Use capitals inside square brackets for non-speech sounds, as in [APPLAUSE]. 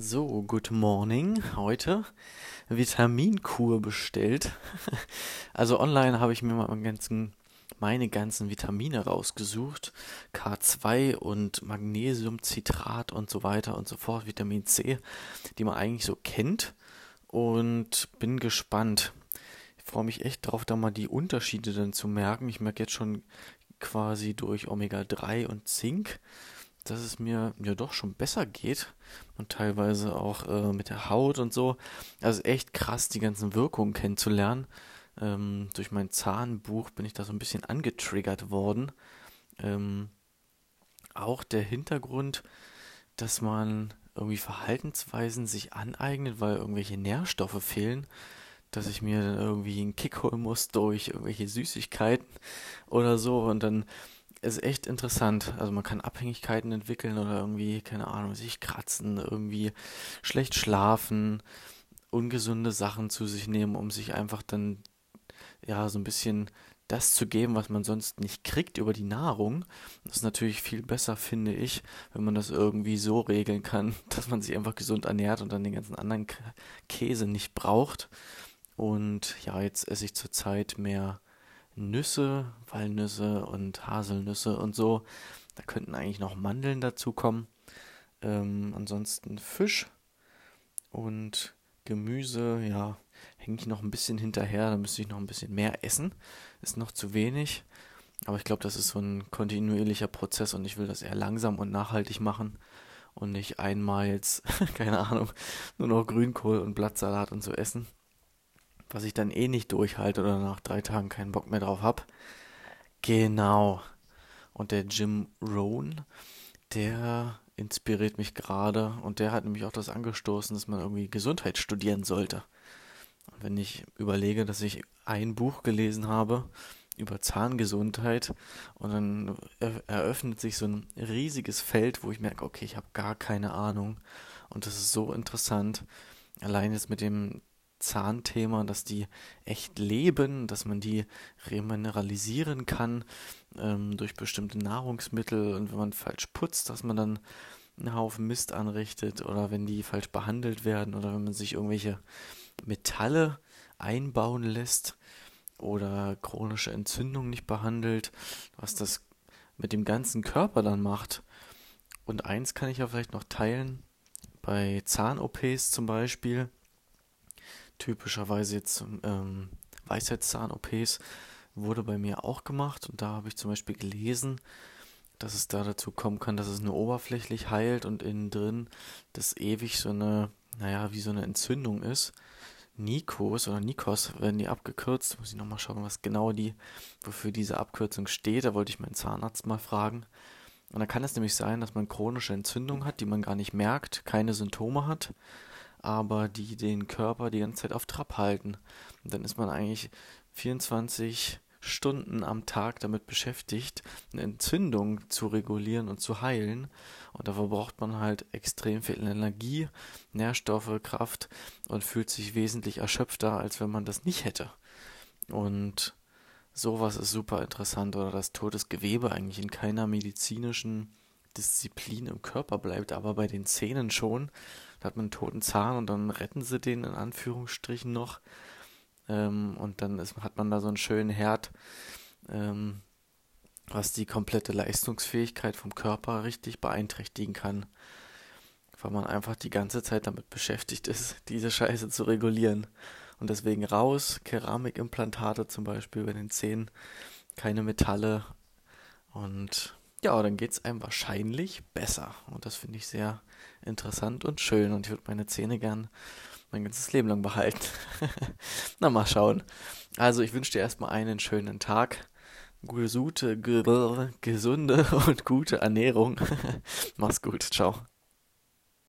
So, good morning. Heute Vitaminkur bestellt. [LAUGHS] Also online habe ich mir mal ganzen, meine ganzen Vitamine rausgesucht. K2 und Magnesiumcitrat und so weiter und so fort. Vitamin C, die man eigentlich so kennt. Und bin gespannt. Ich freue mich echt drauf, da mal die Unterschiede dann zu merken. Ich merke jetzt schon quasi durch Omega-3 und Zink dass es mir ja doch schon besser geht und teilweise auch äh, mit der Haut und so. Also echt krass, die ganzen Wirkungen kennenzulernen. Ähm, durch mein Zahnbuch bin ich da so ein bisschen angetriggert worden. Ähm, auch der Hintergrund, dass man irgendwie Verhaltensweisen sich aneignet, weil irgendwelche Nährstoffe fehlen, dass ich mir dann irgendwie einen Kick holen muss durch irgendwelche Süßigkeiten oder so und dann ist echt interessant. Also man kann Abhängigkeiten entwickeln oder irgendwie, keine Ahnung, sich kratzen, irgendwie schlecht schlafen, ungesunde Sachen zu sich nehmen, um sich einfach dann ja so ein bisschen das zu geben, was man sonst nicht kriegt über die Nahrung. Das ist natürlich viel besser, finde ich, wenn man das irgendwie so regeln kann, [LAUGHS] dass man sich einfach gesund ernährt und dann den ganzen anderen Käse nicht braucht. Und ja, jetzt esse ich zurzeit mehr Nüsse, Walnüsse und Haselnüsse und so. Da könnten eigentlich noch Mandeln dazu kommen. Ähm, ansonsten Fisch und Gemüse, ja, hänge ich noch ein bisschen hinterher. Da müsste ich noch ein bisschen mehr essen. Ist noch zu wenig. Aber ich glaube, das ist so ein kontinuierlicher Prozess und ich will das eher langsam und nachhaltig machen und nicht einmal jetzt, [LAUGHS] keine Ahnung, nur noch Grünkohl und Blattsalat und so essen was ich dann eh nicht durchhalte oder nach drei Tagen keinen Bock mehr drauf hab. Genau. Und der Jim Rohn, der inspiriert mich gerade und der hat nämlich auch das angestoßen, dass man irgendwie Gesundheit studieren sollte. Und wenn ich überlege, dass ich ein Buch gelesen habe über Zahngesundheit und dann eröffnet sich so ein riesiges Feld, wo ich merke, okay, ich habe gar keine Ahnung und das ist so interessant. Allein jetzt mit dem Zahnthema, dass die echt leben, dass man die remineralisieren kann ähm, durch bestimmte Nahrungsmittel und wenn man falsch putzt, dass man dann einen Haufen Mist anrichtet oder wenn die falsch behandelt werden oder wenn man sich irgendwelche Metalle einbauen lässt oder chronische Entzündung nicht behandelt, was das mit dem ganzen Körper dann macht. Und eins kann ich ja vielleicht noch teilen, bei Zahn-OPs zum Beispiel, typischerweise jetzt ähm, Weisheitszahn-OPs wurde bei mir auch gemacht und da habe ich zum Beispiel gelesen, dass es da dazu kommen kann, dass es nur oberflächlich heilt und innen drin das ewig so eine, naja, wie so eine Entzündung ist. Nikos oder Nikos werden die abgekürzt. Muss ich nochmal schauen, was genau die, wofür diese Abkürzung steht. Da wollte ich meinen Zahnarzt mal fragen. Und da kann es nämlich sein, dass man chronische Entzündung hat, die man gar nicht merkt, keine Symptome hat aber die den Körper die ganze Zeit auf Trab halten. Und dann ist man eigentlich 24 Stunden am Tag damit beschäftigt, eine Entzündung zu regulieren und zu heilen. Und dafür braucht man halt extrem viel Energie, Nährstoffe, Kraft und fühlt sich wesentlich erschöpfter, als wenn man das nicht hätte. Und sowas ist super interessant oder dass totes Gewebe eigentlich in keiner medizinischen Disziplin im Körper bleibt, aber bei den Zähnen schon. Da hat man einen toten Zahn und dann retten sie den in Anführungsstrichen noch. Ähm, und dann ist, hat man da so einen schönen Herd, ähm, was die komplette Leistungsfähigkeit vom Körper richtig beeinträchtigen kann. Weil man einfach die ganze Zeit damit beschäftigt ist, [LAUGHS] diese Scheiße zu regulieren. Und deswegen raus, Keramikimplantate zum Beispiel bei den Zähnen, keine Metalle und ja, dann geht es einem wahrscheinlich besser. Und das finde ich sehr interessant und schön. Und ich würde meine Zähne gern mein ganzes Leben lang behalten. [LAUGHS] Na, mal schauen. Also, ich wünsche dir erstmal einen schönen Tag. Gute, [LAUGHS] gesunde und gute Ernährung. [LAUGHS] Mach's gut. Ciao.